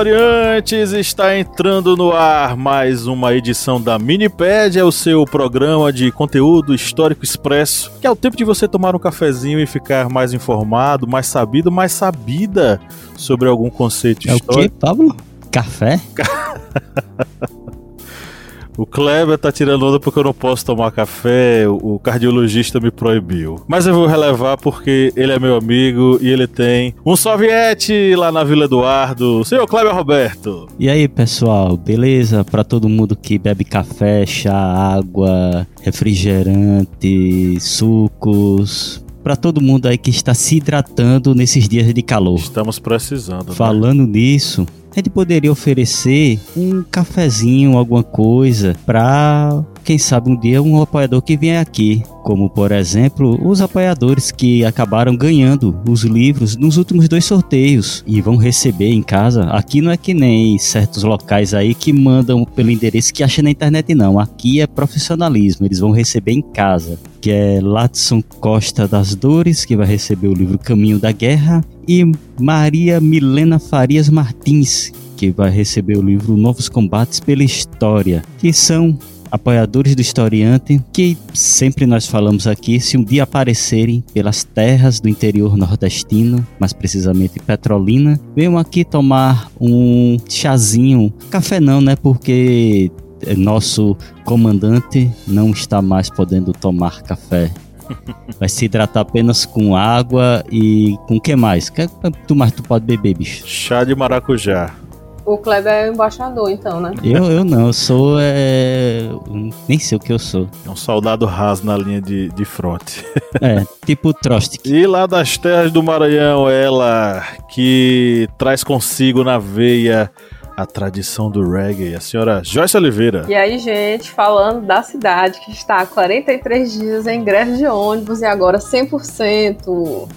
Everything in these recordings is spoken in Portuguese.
Historiantes, está entrando no ar mais uma edição da Minipédia, o seu programa de conteúdo histórico expresso, que é o tempo de você tomar um cafezinho e ficar mais informado, mais sabido, mais sabida sobre algum conceito é histórico. É o quê, Pablo? Café? O Kleber tá tirando onda porque eu não posso tomar café, o cardiologista me proibiu. Mas eu vou relevar porque ele é meu amigo e ele tem um soviete lá na Vila Eduardo, senhor Kleber Roberto. E aí, pessoal, beleza? Para todo mundo que bebe café, chá, água, refrigerante, sucos, para todo mundo aí que está se hidratando nesses dias de calor. Estamos precisando. Né? Falando nisso, a gente poderia oferecer um cafezinho, alguma coisa, para quem sabe um dia um apoiador que vem aqui, como por exemplo os apoiadores que acabaram ganhando os livros nos últimos dois sorteios e vão receber em casa. Aqui não é que nem certos locais aí que mandam pelo endereço que acha na internet, não. Aqui é profissionalismo, eles vão receber em casa. Que é Latson Costa das Dores, que vai receber o livro Caminho da Guerra, e Maria Milena Farias Martins, que vai receber o livro Novos Combates pela História, que são apoiadores do historiante, que sempre nós falamos aqui, se um dia aparecerem pelas terras do interior nordestino, mais precisamente Petrolina, venham aqui tomar um chazinho, café não, né? Porque nosso comandante não está mais podendo tomar café. Vai se hidratar apenas com água e com que mais? Tu mais tu pode beber, bicho? Chá de maracujá. O Kleber é o embaixador, então, né? Eu, eu não, eu sou. É... Nem sei o que eu sou. É um soldado raso na linha de, de fronte. É, tipo Trostic. E lá das terras do Maranhão, ela que traz consigo na veia a tradição do reggae, a senhora Joyce Oliveira. E aí, gente, falando da cidade que está há 43 dias em greve de ônibus e agora 100%.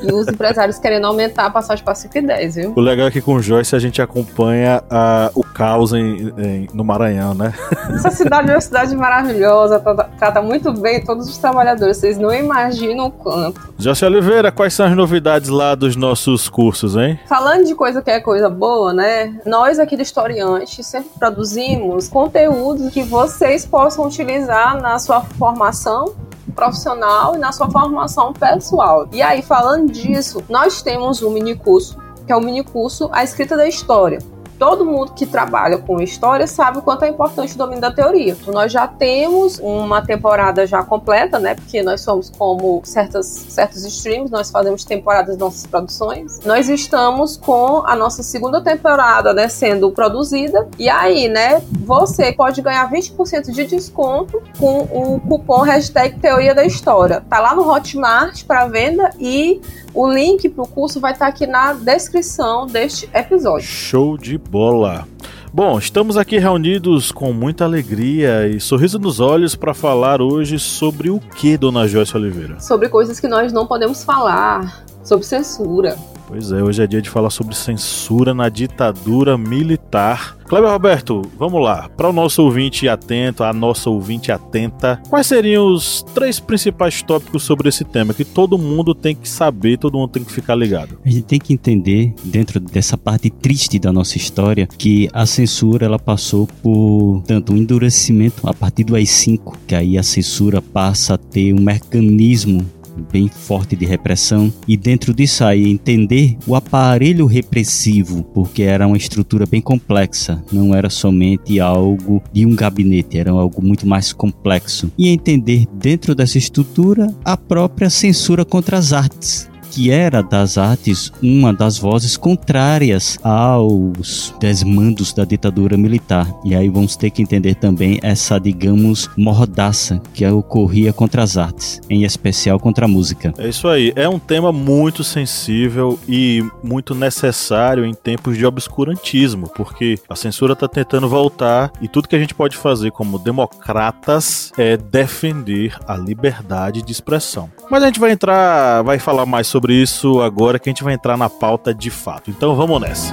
E os empresários querendo aumentar a passagem para 5 e 10, viu? O legal é que com o Joyce a gente acompanha uh, o caos em, em, no Maranhão, né? Essa cidade é uma cidade maravilhosa, trata, trata muito bem todos os trabalhadores, vocês não imaginam o quanto. Joyce Oliveira, quais são as novidades lá dos nossos cursos, hein? Falando de coisa que é coisa boa, né? Nós aqui do Historiante sempre produzimos conteúdos que vocês possam utilizar na sua formação profissional e na sua formação pessoal. E aí, falando disso, nós temos um mini curso, que é o mini curso A Escrita da História todo mundo que trabalha com história sabe o quanto é importante o domínio da teoria. Nós já temos uma temporada já completa, né? Porque nós somos como certas, certos streams, nós fazemos temporadas das nossas produções. Nós estamos com a nossa segunda temporada, né, sendo produzida. E aí, né, você pode ganhar 20% de desconto com o cupom hashtag Teoria da História. Tá lá no Hotmart para venda e o link para o curso vai estar tá aqui na descrição deste episódio. Show de bola! Bom, estamos aqui reunidos com muita alegria e sorriso nos olhos para falar hoje sobre o que, dona Joyce Oliveira? Sobre coisas que nós não podemos falar, sobre censura. Pois é, hoje é dia de falar sobre censura na ditadura militar. Kleber Roberto, vamos lá. Para o nosso ouvinte atento, a nossa ouvinte atenta, quais seriam os três principais tópicos sobre esse tema que todo mundo tem que saber, todo mundo tem que ficar ligado? A gente tem que entender, dentro dessa parte triste da nossa história, que a censura ela passou por tanto um endurecimento a partir do AI-5, que aí a censura passa a ter um mecanismo bem forte de repressão e dentro disso aí entender o aparelho repressivo, porque era uma estrutura bem complexa, não era somente algo de um gabinete, era algo muito mais complexo. E entender dentro dessa estrutura a própria censura contra as artes, que era das artes uma das vozes contrárias aos desmandos da ditadura militar. E aí vamos ter que entender também essa, digamos, mordaça que ocorria contra as artes, em especial contra a música. É isso aí, é um tema muito sensível e muito necessário em tempos de obscurantismo, porque a censura está tentando voltar e tudo que a gente pode fazer como democratas é defender a liberdade de expressão. Mas a gente vai entrar, vai falar mais sobre isso agora que a gente vai entrar na pauta de fato. Então vamos nessa.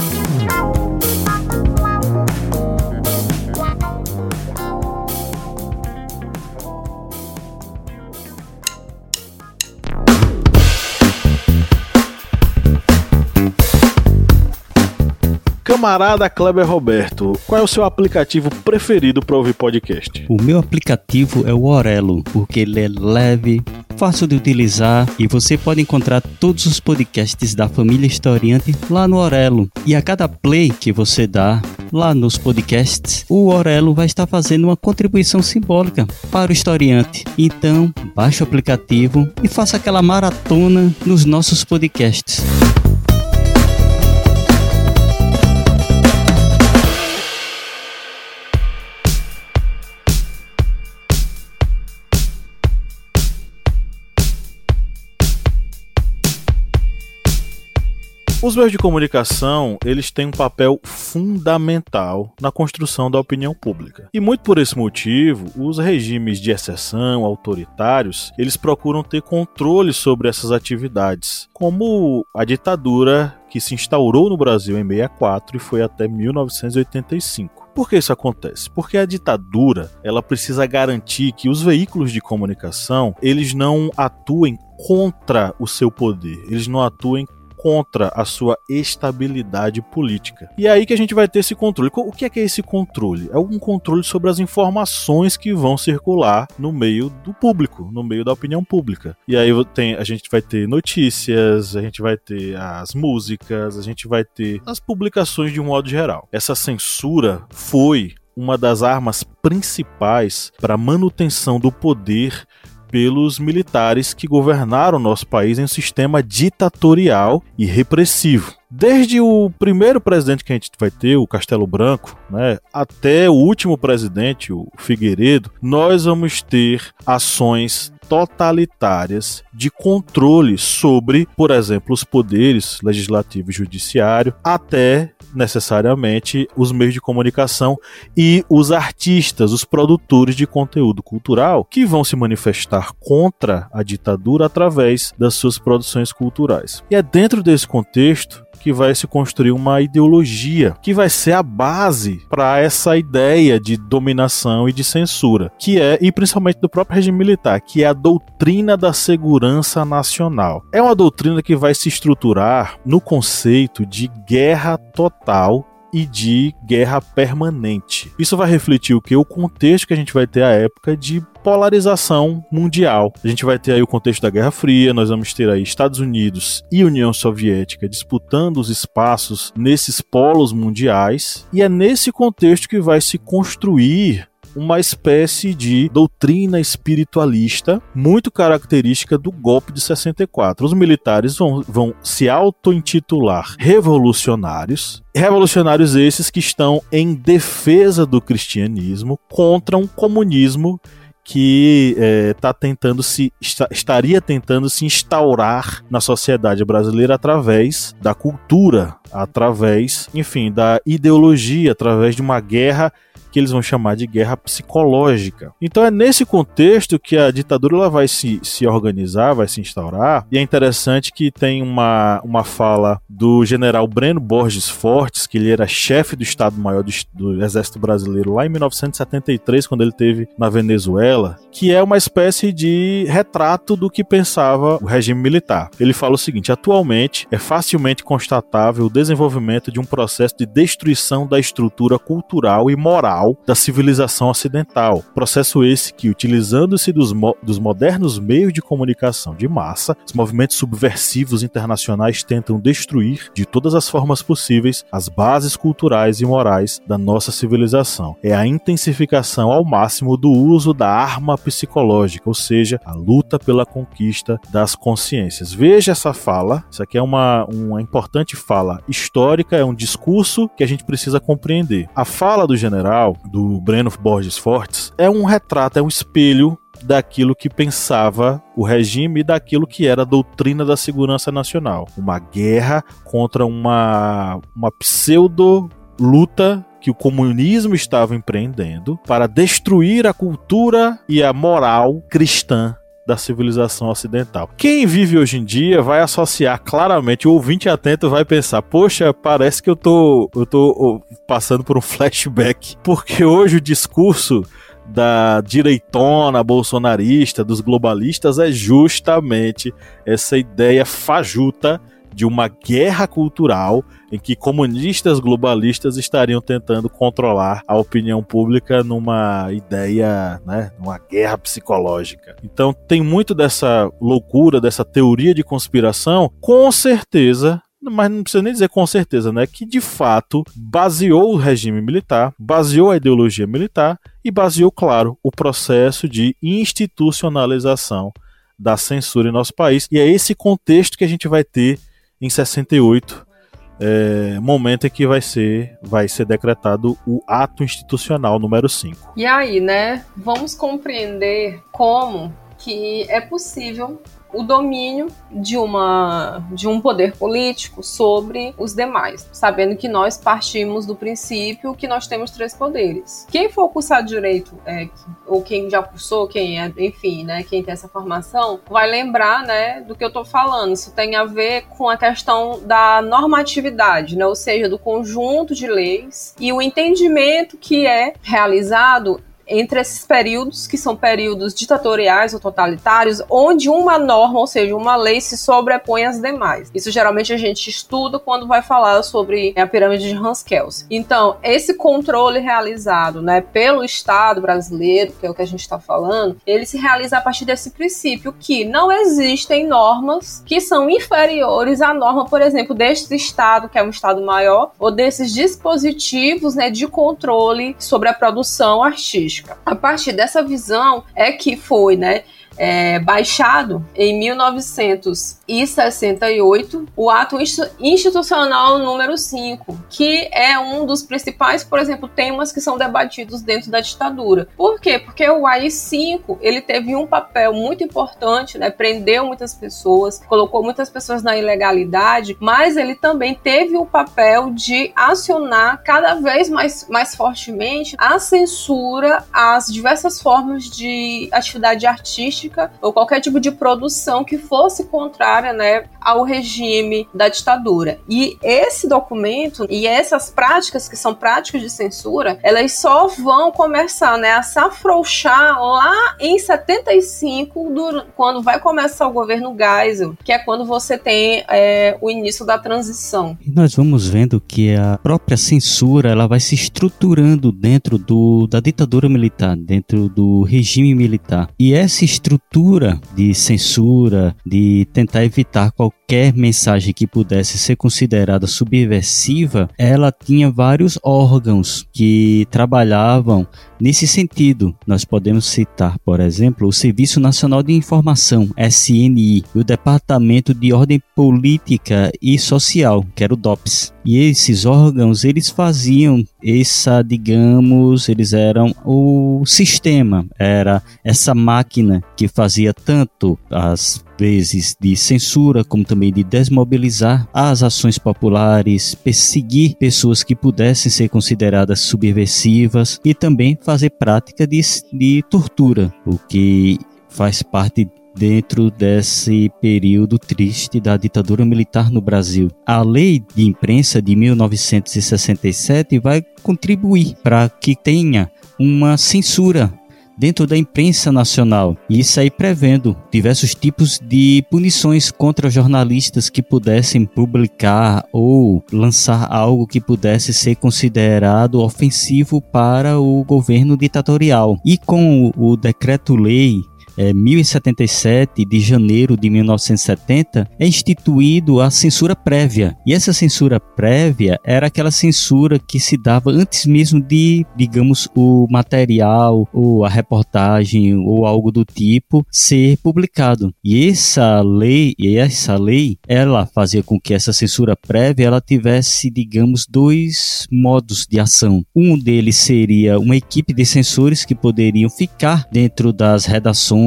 Camarada Kleber Roberto, qual é o seu aplicativo preferido para ouvir podcast? O meu aplicativo é o Orelo, porque ele é leve, fácil de utilizar e você pode encontrar todos os podcasts da família Historiante lá no Orelo. E a cada play que você dá lá nos podcasts, o Orelo vai estar fazendo uma contribuição simbólica para o historiante. Então, baixe o aplicativo e faça aquela maratona nos nossos podcasts. Os meios de comunicação, eles têm um papel fundamental na construção da opinião pública. E muito por esse motivo, os regimes de exceção, autoritários, eles procuram ter controle sobre essas atividades, como a ditadura que se instaurou no Brasil em 64 e foi até 1985. Por que isso acontece? Porque a ditadura, ela precisa garantir que os veículos de comunicação, eles não atuem contra o seu poder, eles não atuem contra a sua estabilidade política. E é aí que a gente vai ter esse controle. O que é que é esse controle? É um controle sobre as informações que vão circular no meio do público, no meio da opinião pública. E aí tem, a gente vai ter notícias, a gente vai ter as músicas, a gente vai ter as publicações de um modo geral. Essa censura foi uma das armas principais para a manutenção do poder pelos militares que governaram nosso país em um sistema ditatorial e repressivo. Desde o primeiro presidente que a gente vai ter, o Castelo Branco, né, até o último presidente, o Figueiredo, nós vamos ter ações totalitárias de controle sobre, por exemplo, os poderes legislativo e judiciário, até necessariamente os meios de comunicação e os artistas, os produtores de conteúdo cultural, que vão se manifestar contra a ditadura através das suas produções culturais. E é dentro desse contexto que vai se construir uma ideologia que vai ser a base para essa ideia de dominação e de censura, que é, e principalmente do próprio regime militar, que é a doutrina da segurança nacional. É uma doutrina que vai se estruturar no conceito de guerra total e de guerra permanente. Isso vai refletir o que? O contexto que a gente vai ter à época de polarização mundial. A gente vai ter aí o contexto da Guerra Fria, nós vamos ter aí Estados Unidos e União Soviética disputando os espaços nesses polos mundiais, e é nesse contexto que vai se construir uma espécie de doutrina espiritualista muito característica do golpe de 64. Os militares vão, vão se auto-intitular revolucionários, revolucionários esses que estão em defesa do cristianismo contra um comunismo que é, tá tentando se está, estaria tentando se instaurar na sociedade brasileira através da cultura, através, enfim, da ideologia, através de uma guerra que eles vão chamar de guerra psicológica. Então é nesse contexto que a ditadura ela vai se, se organizar, vai se instaurar, e é interessante que tem uma, uma fala do general Breno Borges Fortes, que ele era chefe do Estado-Maior do, do Exército Brasileiro lá em 1973, quando ele teve na Venezuela, que é uma espécie de retrato do que pensava o regime militar. Ele fala o seguinte: atualmente é facilmente constatável o desenvolvimento de um processo de destruição da estrutura cultural e moral da civilização ocidental. Processo esse que, utilizando-se dos, mo dos modernos meios de comunicação de massa, os movimentos subversivos internacionais tentam destruir, de todas as formas possíveis, as bases culturais e morais da nossa civilização. É a intensificação ao máximo do uso da arma psicológica, ou seja, a luta pela conquista das consciências. Veja essa fala, isso aqui é uma, uma importante fala histórica, é um discurso que a gente precisa compreender. A fala do general, do Breno Borges Fortes, é um retrato, é um espelho daquilo que pensava o regime e daquilo que era a doutrina da segurança nacional. Uma guerra contra uma, uma pseudo luta que o comunismo estava empreendendo para destruir a cultura e a moral cristã da civilização ocidental. Quem vive hoje em dia vai associar claramente, o ouvinte atento vai pensar: poxa, parece que eu tô, eu tô passando por um flashback, porque hoje o discurso da direitona bolsonarista, dos globalistas, é justamente essa ideia fajuta de uma guerra cultural em que comunistas globalistas estariam tentando controlar a opinião pública numa ideia, né, numa guerra psicológica. Então tem muito dessa loucura, dessa teoria de conspiração, com certeza mas não precisa nem dizer com certeza, né? Que de fato baseou o regime militar, baseou a ideologia militar e baseou, claro, o processo de institucionalização da censura em nosso país. E é esse contexto que a gente vai ter em 68, é, momento em que vai ser, vai ser decretado o ato institucional número 5. E aí, né? Vamos compreender como que é possível o domínio de, uma, de um poder político sobre os demais, sabendo que nós partimos do princípio que nós temos três poderes. Quem for cursar direito, é, ou quem já cursou, quem é, enfim, né, quem tem essa formação, vai lembrar, né, do que eu estou falando. Isso tem a ver com a questão da normatividade, né, ou seja, do conjunto de leis e o entendimento que é realizado entre esses períodos, que são períodos ditatoriais ou totalitários, onde uma norma, ou seja, uma lei se sobrepõe às demais. Isso geralmente a gente estuda quando vai falar sobre a pirâmide de Hans Kelsen. Então, esse controle realizado né, pelo Estado brasileiro, que é o que a gente está falando, ele se realiza a partir desse princípio que não existem normas que são inferiores à norma, por exemplo, deste Estado, que é um Estado maior, ou desses dispositivos né, de controle sobre a produção artística política. A partir dessa visão é que foi, né, é, baixado em 1968 o ato institucional número 5, que é um dos principais, por exemplo, temas que são debatidos dentro da ditadura. Por quê? Porque o AI-5 ele teve um papel muito importante, né? prendeu muitas pessoas, colocou muitas pessoas na ilegalidade, mas ele também teve o papel de acionar cada vez mais, mais fortemente a censura às diversas formas de atividade artística ou qualquer tipo de produção que fosse contrária né, ao regime da ditadura. E esse documento e essas práticas, que são práticas de censura, elas só vão começar né, a se afrouxar lá em 75, do, quando vai começar o governo Geisel, que é quando você tem é, o início da transição. E nós vamos vendo que a própria censura ela vai se estruturando dentro do, da ditadura militar, dentro do regime militar. E essa estrutura de censura, de tentar evitar qualquer mensagem que pudesse ser considerada subversiva, ela tinha vários órgãos que trabalhavam nesse sentido. Nós podemos citar, por exemplo, o Serviço Nacional de Informação, SNI, e o Departamento de Ordem Política e Social, que era o DOPS. E esses órgãos, eles faziam essa, digamos, eles eram o sistema, era essa máquina que fazia tanto as vezes de censura, como também de desmobilizar as ações populares, perseguir pessoas que pudessem ser consideradas subversivas e também fazer prática de, de tortura, o que faz parte dentro desse período triste da ditadura militar no Brasil. A lei de imprensa de 1967 vai contribuir para que tenha uma censura dentro da imprensa nacional. E isso aí prevendo diversos tipos de punições contra jornalistas que pudessem publicar ou lançar algo que pudesse ser considerado ofensivo para o governo ditatorial. E com o decreto-lei é, 1077 de janeiro de 1970 é instituído a censura prévia. E essa censura prévia era aquela censura que se dava antes mesmo de, digamos, o material ou a reportagem ou algo do tipo ser publicado. E essa lei, e essa lei, ela fazia com que essa censura prévia ela tivesse, digamos, dois modos de ação. Um deles seria uma equipe de censores que poderiam ficar dentro das redações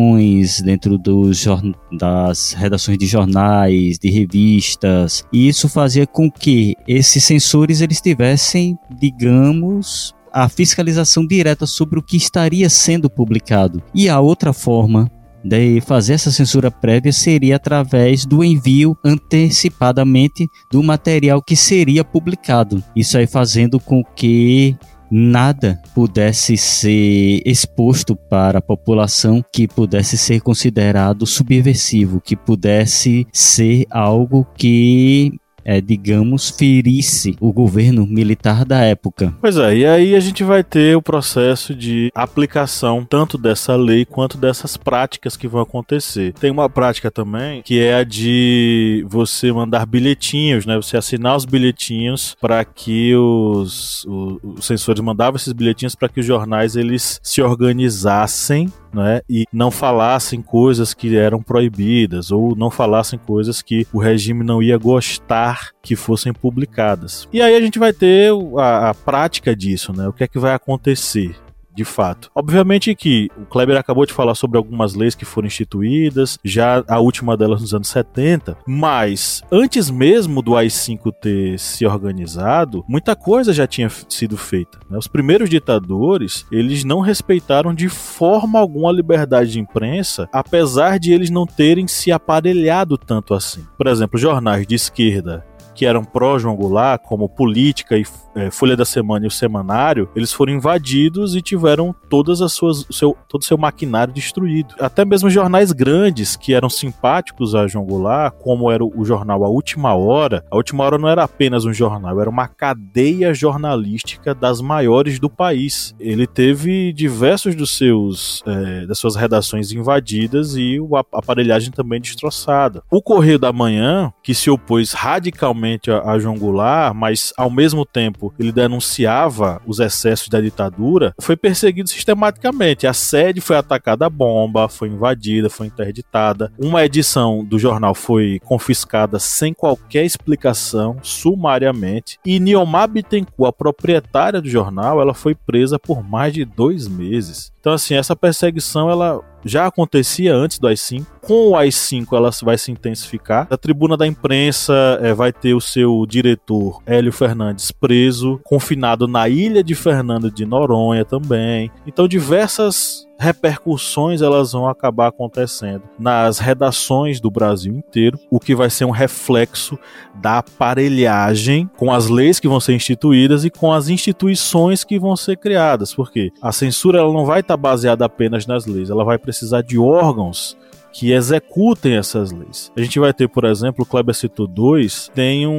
dentro dos, das redações de jornais, de revistas, e isso fazia com que esses censores eles tivessem, digamos, a fiscalização direta sobre o que estaria sendo publicado. E a outra forma de fazer essa censura prévia seria através do envio antecipadamente do material que seria publicado. Isso aí fazendo com que nada pudesse ser exposto para a população que pudesse ser considerado subversivo, que pudesse ser algo que é, digamos, ferisse o governo militar da época. Pois é, e aí a gente vai ter o processo de aplicação tanto dessa lei quanto dessas práticas que vão acontecer. Tem uma prática também que é a de você mandar bilhetinhos, né? Você assinar os bilhetinhos para que os, os, os censores mandavam esses bilhetinhos para que os jornais eles se organizassem né, e não falassem coisas que eram proibidas ou não falassem coisas que o regime não ia gostar que fossem publicadas. E aí a gente vai ter a, a prática disso, né? O que é que vai acontecer? De fato. Obviamente que o Kleber acabou de falar sobre algumas leis que foram instituídas, já a última delas nos anos 70, mas antes mesmo do AI-5 ter se organizado, muita coisa já tinha sido feita. Né? Os primeiros ditadores, eles não respeitaram de forma alguma a liberdade de imprensa, apesar de eles não terem se aparelhado tanto assim. Por exemplo, jornais de esquerda que eram pró-João Goulart, como Política e é, Folha da Semana e o Semanário, eles foram invadidos e tiveram todas as suas, seu, todo o seu maquinário destruído. Até mesmo jornais grandes que eram simpáticos a João Goulart, como era o jornal A Última Hora, A Última Hora não era apenas um jornal, era uma cadeia jornalística das maiores do país. Ele teve diversos dos seus é, das suas redações invadidas e a aparelhagem também destroçada. O Correio da Manhã, que se opôs radicalmente a, a João Goulart, mas ao mesmo tempo ele denunciava os excessos da ditadura, foi perseguido sistematicamente. A sede foi atacada a bomba, foi invadida, foi interditada. Uma edição do jornal foi confiscada sem qualquer explicação, sumariamente. E Niomar Bittencourt, a proprietária do jornal, ela foi presa por mais de dois meses. Então, assim, essa perseguição ela já acontecia antes do AI-5. Com o AI-5 ela vai se intensificar. A tribuna da imprensa é, vai ter o seu diretor Hélio Fernandes preso, confinado na ilha de Fernando de Noronha também. Então diversas repercussões elas vão acabar acontecendo nas redações do Brasil inteiro, o que vai ser um reflexo da aparelhagem com as leis que vão ser instituídas e com as instituições que vão ser criadas, porque a censura ela não vai estar baseada apenas nas leis, ela vai precisar de órgãos que executem essas leis. A gente vai ter, por exemplo, o Kleber citou dois, tem um,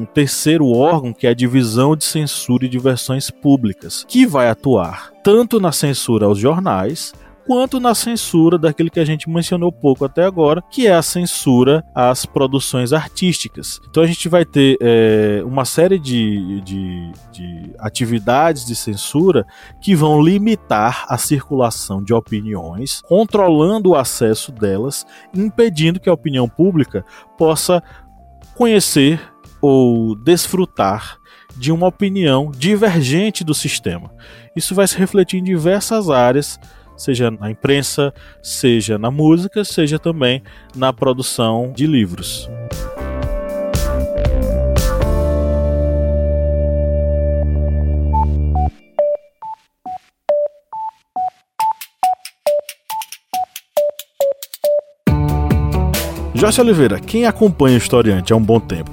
um, terceiro órgão que é a Divisão de Censura e Diversões Públicas, que vai atuar tanto na censura aos jornais, quanto na censura daquele que a gente mencionou pouco até agora, que é a censura às produções artísticas. Então a gente vai ter é, uma série de, de, de atividades de censura que vão limitar a circulação de opiniões, controlando o acesso delas, impedindo que a opinião pública possa conhecer ou desfrutar de uma opinião divergente do sistema. Isso vai se refletir em diversas áreas seja na imprensa, seja na música, seja também na produção de livros. Jorge Oliveira, quem acompanha o historiante há um bom tempo,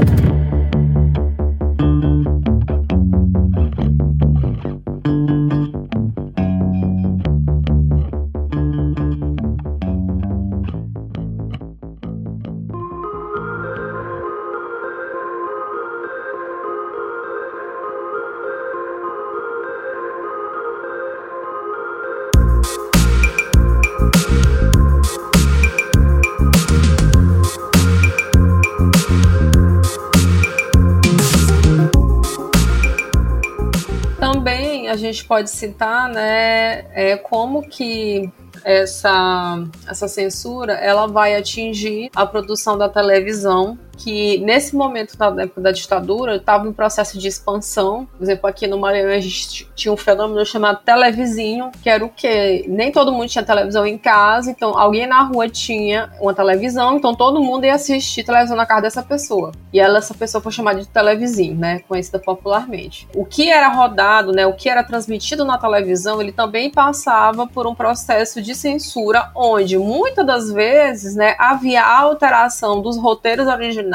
Gente pode citar, né, é, como que essa, essa censura ela vai atingir a produção da televisão que nesse momento da época da ditadura estava em processo de expansão. Por exemplo, aqui no Maranhão a gente tinha um fenômeno chamado televizinho, que era o quê? Nem todo mundo tinha televisão em casa, então alguém na rua tinha uma televisão, então todo mundo ia assistir televisão na casa dessa pessoa. E ela, essa pessoa foi chamada de televizinho, né? Conhecida popularmente. O que era rodado, né? O que era transmitido na televisão, ele também passava por um processo de censura, onde muitas das vezes, né, havia alteração dos roteiros originais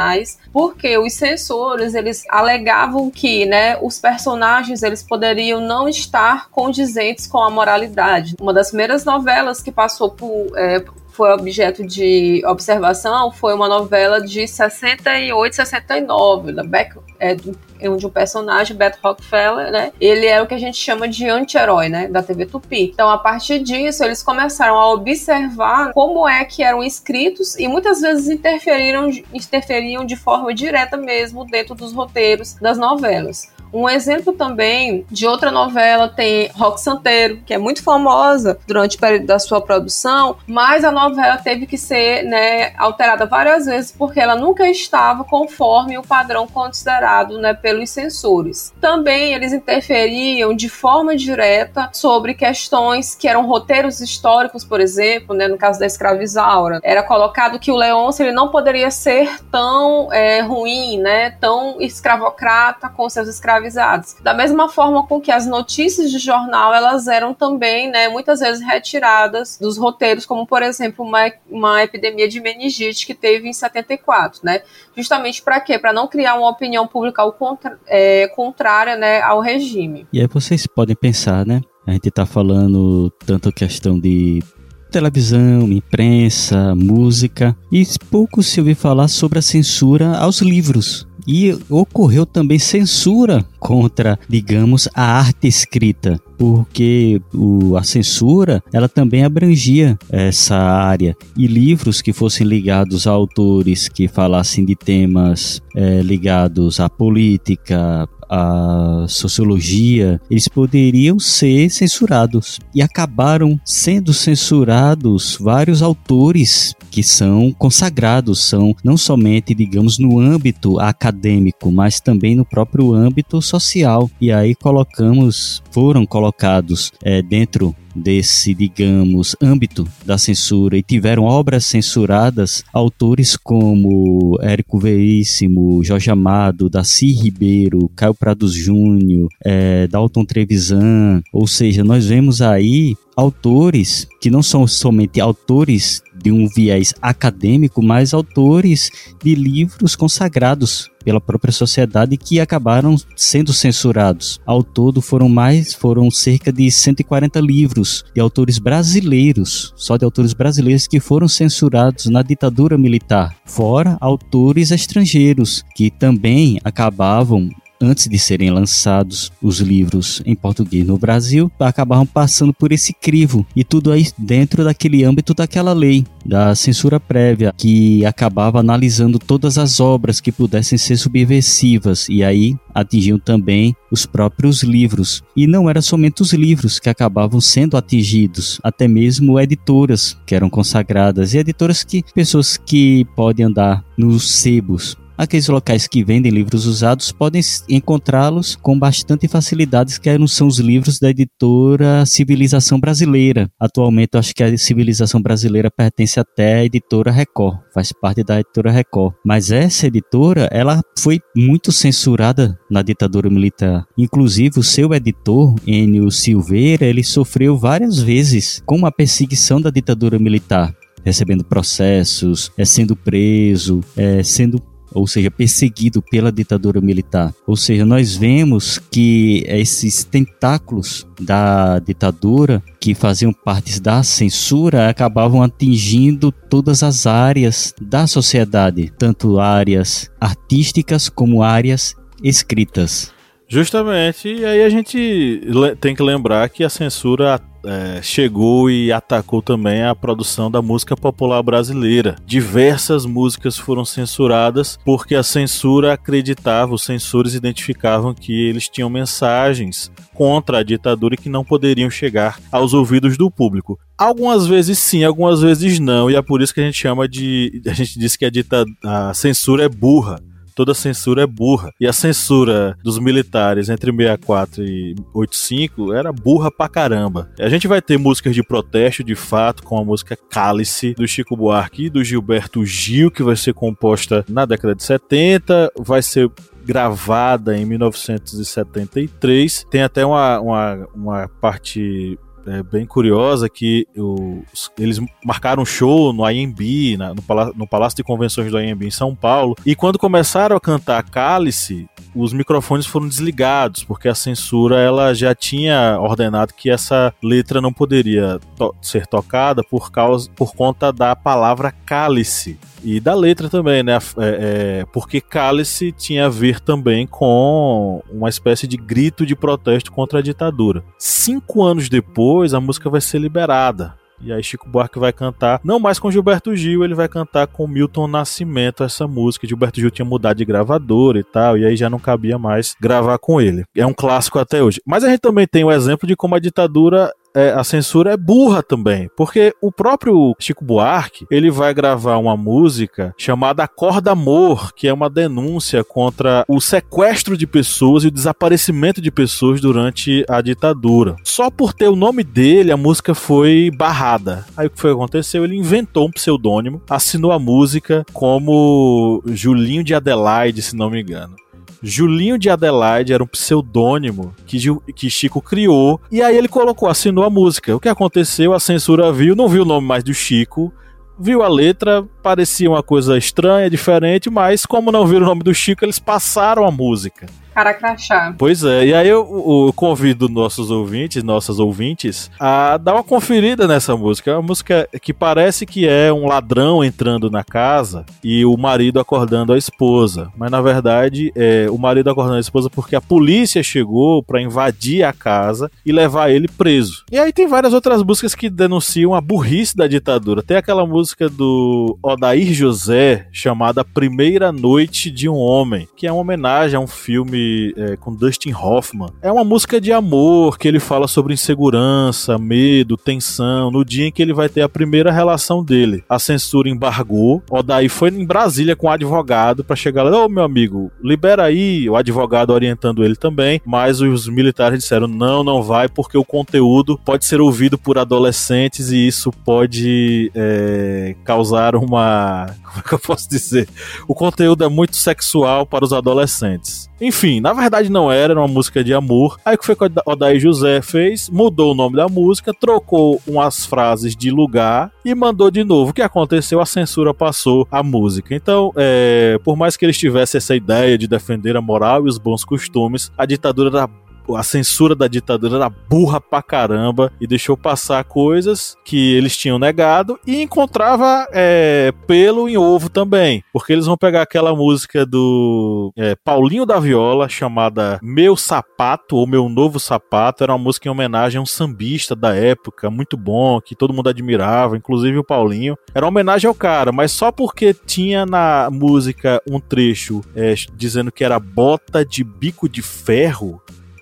porque os censores eles alegavam que, né, os personagens eles poderiam não estar condizentes com a moralidade. Uma das primeiras novelas que passou por é, foi objeto de observação foi uma novela de 68, 69, da Beck, é, onde o personagem, Beto Rockefeller, né, ele é o que a gente chama de anti-herói, né, da TV Tupi. Então, a partir disso, eles começaram a observar como é que eram escritos e muitas vezes interferiram, interferiam de forma direta mesmo dentro dos roteiros das novelas. Um exemplo também de outra novela tem Rock Santeiro, que é muito famosa durante o período da sua produção, mas a novela teve que ser né, alterada várias vezes porque ela nunca estava conforme o padrão considerado né, pelos censores. Também eles interferiam de forma direta sobre questões que eram roteiros históricos, por exemplo, né, no caso da escravizaura. Era colocado que o Leôncio ele não poderia ser tão é, ruim, né, tão escravocrata com seus escravos escravizados. Da mesma forma com que as notícias de jornal elas eram também, né, muitas vezes retiradas dos roteiros, como por exemplo uma, uma epidemia de meningite que teve em 74, né? Justamente para quê? Para não criar uma opinião pública ao contra, é, contrária, né, ao regime. E aí vocês podem pensar, né? A gente está falando tanto questão de televisão, imprensa, música, e pouco se ouviu falar sobre a censura aos livros. E ocorreu também censura contra, digamos, a arte escrita, porque o, a censura ela também abrangia essa área. E livros que fossem ligados a autores que falassem de temas é, ligados à política, a sociologia, eles poderiam ser censurados. E acabaram sendo censurados vários autores que são consagrados, são não somente, digamos, no âmbito acadêmico, mas também no próprio âmbito social. E aí colocamos, foram colocados é, dentro desse, digamos, âmbito da censura e tiveram obras censuradas autores como Érico Veríssimo, Jorge Amado, Daci Ribeiro, Caio Prados Júnior, é, Dalton Trevisan, ou seja, nós vemos aí autores que não são somente autores de um viés acadêmico, mas autores de livros consagrados pela própria sociedade que acabaram sendo censurados. Ao todo foram mais, foram cerca de 140 livros de autores brasileiros, só de autores brasileiros que foram censurados na ditadura militar, fora autores estrangeiros que também acabavam antes de serem lançados os livros em português no Brasil, acabavam passando por esse crivo. E tudo aí dentro daquele âmbito daquela lei da censura prévia que acabava analisando todas as obras que pudessem ser subversivas. E aí atingiam também os próprios livros. E não era somente os livros que acabavam sendo atingidos, até mesmo editoras que eram consagradas. E editoras que pessoas que podem andar nos sebos Aqueles locais que vendem livros usados podem encontrá-los com bastante facilidade, que não são os livros da editora Civilização Brasileira. Atualmente, acho que a Civilização Brasileira pertence até à editora Record, faz parte da editora Record. Mas essa editora, ela foi muito censurada na ditadura militar. Inclusive, o seu editor, Enio Silveira, ele sofreu várias vezes com a perseguição da ditadura militar recebendo processos, é sendo preso, é sendo ou seja, perseguido pela ditadura militar. Ou seja, nós vemos que esses tentáculos da ditadura que faziam parte da censura acabavam atingindo todas as áreas da sociedade, tanto áreas artísticas como áreas escritas. Justamente, e aí a gente tem que lembrar que a censura é, chegou e atacou também a produção da música popular brasileira. Diversas músicas foram censuradas porque a censura acreditava, os censores identificavam que eles tinham mensagens contra a ditadura e que não poderiam chegar aos ouvidos do público. Algumas vezes sim, algumas vezes não, e é por isso que a gente chama de. A gente diz que a, dita, a censura é burra toda censura é burra. E a censura dos militares entre 64 e 85 era burra pra caramba. A gente vai ter músicas de protesto, de fato, com a música Cálice, do Chico Buarque e do Gilberto Gil, que vai ser composta na década de 70, vai ser gravada em 1973. Tem até uma, uma, uma parte é, bem curiosa que os, eles marcaram um show no IMB, na, no, Palácio, no Palácio de Convenções do IMB em São Paulo, e quando começaram a cantar Cálice, os microfones foram desligados, porque a censura ela já tinha ordenado que essa letra não poderia to ser tocada por, causa, por conta da palavra cálice. E da letra também, né? É, é, porque cálice tinha a ver também com uma espécie de grito de protesto contra a ditadura. Cinco anos depois, a música vai ser liberada. E aí Chico Buarque vai cantar, não mais com Gilberto Gil, ele vai cantar com Milton Nascimento essa música. Gilberto Gil tinha mudado de gravador e tal, e aí já não cabia mais gravar com ele. É um clássico até hoje. Mas a gente também tem o exemplo de como a ditadura é, a censura é burra também, porque o próprio Chico Buarque, ele vai gravar uma música chamada Acorda Amor, que é uma denúncia contra o sequestro de pessoas e o desaparecimento de pessoas durante a ditadura. Só por ter o nome dele, a música foi barrada. Aí o que foi que aconteceu? Ele inventou um pseudônimo, assinou a música como Julinho de Adelaide, se não me engano. Julinho de Adelaide era um pseudônimo que, que Chico criou. E aí ele colocou, assinou a música. O que aconteceu? A censura viu, não viu o nome mais do Chico. Viu a letra, parecia uma coisa estranha, diferente, mas como não viram o nome do Chico, eles passaram a música cara crachá. Pois é, e aí eu, eu, convido nossos ouvintes, nossas ouvintes, a dar uma conferida nessa música. É uma música que parece que é um ladrão entrando na casa e o marido acordando a esposa. Mas na verdade é o marido acordando a esposa porque a polícia chegou para invadir a casa e levar ele preso. E aí tem várias outras músicas que denunciam a burrice da ditadura. Tem aquela música do Odair José chamada Primeira Noite de um Homem, que é uma homenagem a um filme é, com Dustin Hoffman. É uma música de amor que ele fala sobre insegurança, medo, tensão, no dia em que ele vai ter a primeira relação dele. A censura embargou. Odaí foi em Brasília com o advogado para chegar lá, ô oh, meu amigo, libera aí, o advogado orientando ele também, mas os militares disseram, não, não vai, porque o conteúdo pode ser ouvido por adolescentes e isso pode é, causar uma... como é que eu posso dizer? O conteúdo é muito sexual para os adolescentes. Enfim, na verdade não era, era uma música de amor. Aí o que foi que o Odair José fez? Mudou o nome da música, trocou umas frases de lugar e mandou de novo. O que aconteceu? A censura passou a música. Então, é, por mais que eles tivessem essa ideia de defender a moral e os bons costumes, a ditadura era a censura da ditadura era burra pra caramba e deixou passar coisas que eles tinham negado e encontrava é, pelo em ovo também. Porque eles vão pegar aquela música do é, Paulinho da Viola chamada Meu Sapato ou Meu Novo Sapato. Era uma música em homenagem a um sambista da época, muito bom, que todo mundo admirava, inclusive o Paulinho. Era uma homenagem ao cara, mas só porque tinha na música um trecho é, dizendo que era bota de bico de ferro,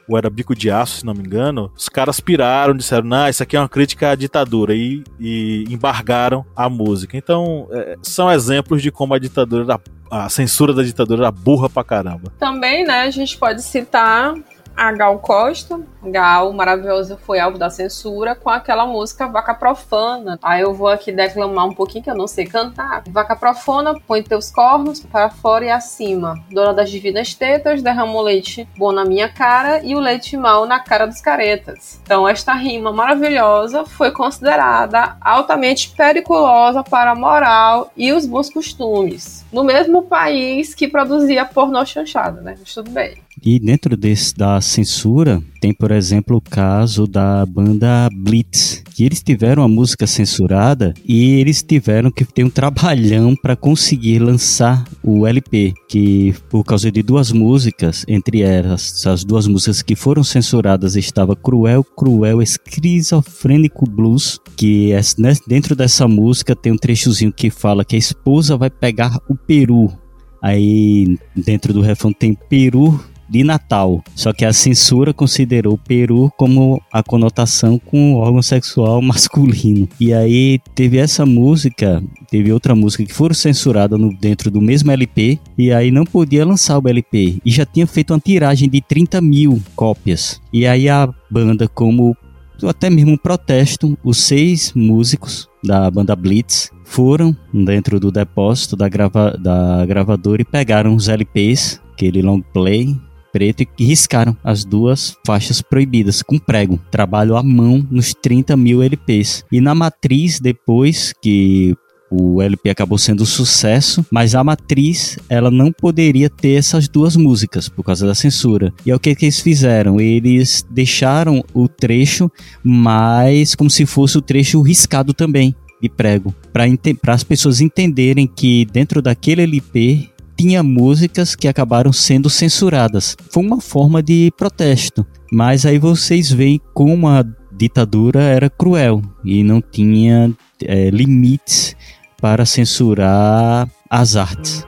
ou era bico de aço, se não me engano, os caras piraram, disseram, não, isso aqui é uma crítica à ditadura, e, e embargaram a música. Então, é, são exemplos de como a ditadura a censura da ditadura era burra pra caramba. Também, né, a gente pode citar a Gal Costa. Gal, maravilhosa, foi alvo da censura com aquela música Vaca Profana. Aí eu vou aqui declamar um pouquinho que eu não sei cantar. Vaca Profana, põe teus cornos para fora e acima. Dona das divinas tetas, derrama o leite bom na minha cara e o leite mal na cara dos caretas. Então esta rima maravilhosa foi considerada altamente periculosa para a moral e os bons costumes. No mesmo país que produzia pornô chanchada, né? Mas tudo bem. E dentro desse, da censura, tem, por exemplo, o caso da banda Blitz, que eles tiveram a música censurada e eles tiveram que ter um trabalhão para conseguir lançar o LP, que por causa de duas músicas, entre elas, as duas músicas que foram censuradas, estava Cruel, Cruel, Esquizofrênico Blues, que é, né, dentro dessa música tem um trechozinho que fala que a esposa vai pegar o peru. Aí dentro do refrão tem peru de Natal. Só que a censura considerou peru como a conotação com órgão sexual masculino. E aí teve essa música, teve outra música que foram censuradas no, dentro do mesmo LP, e aí não podia lançar o LP. E já tinha feito uma tiragem de 30 mil cópias. E aí a banda, como até mesmo um protesto, os seis músicos da banda Blitz foram dentro do depósito da, grava da gravadora e pegaram os LPs, aquele long play, preto e riscaram as duas faixas proibidas com prego. Trabalho à mão nos 30 mil LPs. E na matriz, depois que o LP acabou sendo um sucesso, mas a matriz ela não poderia ter essas duas músicas por causa da censura. E é o que, que eles fizeram? Eles deixaram o trecho, mas como se fosse o trecho riscado também de prego, para as pessoas entenderem que dentro daquele LP tinha músicas que acabaram sendo censuradas. Foi uma forma de protesto. Mas aí vocês veem como a ditadura era cruel e não tinha é, limites para censurar as artes.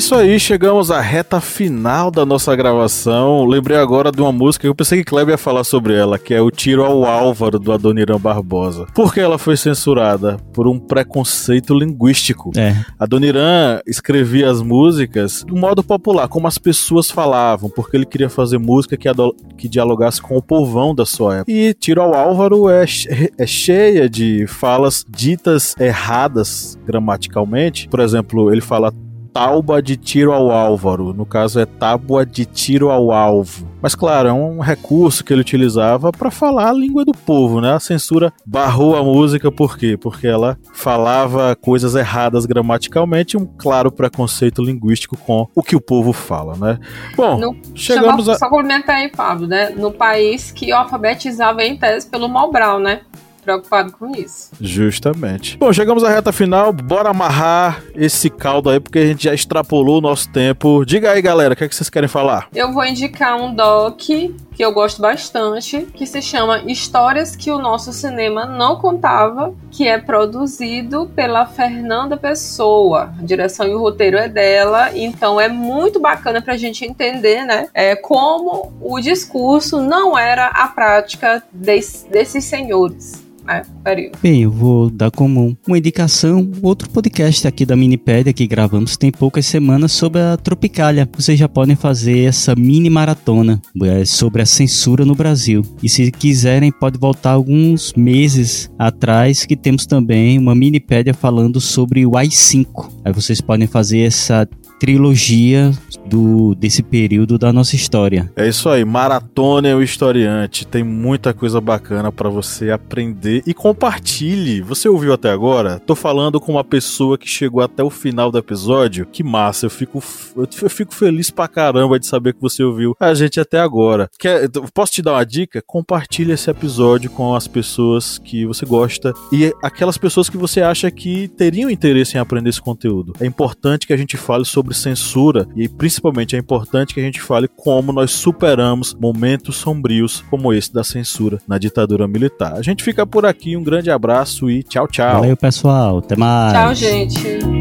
Isso aí, chegamos à reta final da nossa gravação. Lembrei agora de uma música que eu pensei que Kleber ia falar sobre ela, que é o Tiro ao Álvaro do Adoniran Barbosa. Por que ela foi censurada? Por um preconceito linguístico. É. Adoniran escrevia as músicas do modo popular, como as pessoas falavam, porque ele queria fazer música que, que dialogasse com o povão da sua época. E Tiro ao Álvaro é, é cheia de falas ditas erradas gramaticalmente. Por exemplo, ele fala tauba de tiro ao álvaro. No caso, é tábua de tiro ao alvo. Mas, claro, é um recurso que ele utilizava para falar a língua do povo, né? A censura barrou a música, por quê? Porque ela falava coisas erradas gramaticalmente, um claro preconceito linguístico com o que o povo fala, né? Bom, no, chegamos a. Só complementar aí, Pablo, né? No país que alfabetizava em tese pelo Mobral, né? Preocupado com isso. Justamente. Bom, chegamos à reta final. Bora amarrar esse caldo aí, porque a gente já extrapolou o nosso tempo. Diga aí, galera, o que, é que vocês querem falar? Eu vou indicar um doc que eu gosto bastante, que se chama Histórias que o Nosso Cinema Não Contava, que é produzido pela Fernanda Pessoa. A direção e o roteiro é dela, então é muito bacana pra gente entender, né, é, como o discurso não era a prática des, desses senhores. É, Bem, eu vou dar como uma indicação outro podcast aqui da Minipédia que gravamos tem poucas semanas sobre a Tropicália. Vocês já podem fazer essa mini maratona é, sobre a censura no Brasil. E se quiserem, pode voltar alguns meses atrás que temos também uma Minipédia falando sobre o AI-5. Aí vocês podem fazer essa trilogia do, desse período da nossa história. É isso aí, maratona o historiante. Tem muita coisa bacana para você aprender e compartilhe. Você ouviu até agora? Tô falando com uma pessoa que chegou até o final do episódio. Que massa, eu fico, eu fico feliz pra caramba de saber que você ouviu a gente até agora. Quer, posso te dar uma dica? Compartilhe esse episódio com as pessoas que você gosta e aquelas pessoas que você acha que teriam interesse em aprender esse conteúdo. É importante que a gente fale sobre censura e principalmente é importante que a gente fale como nós superamos momentos sombrios como esse da censura na ditadura militar. A gente fica por aqui, um grande abraço e tchau, tchau. Valeu, pessoal. Até mais. Tchau, gente.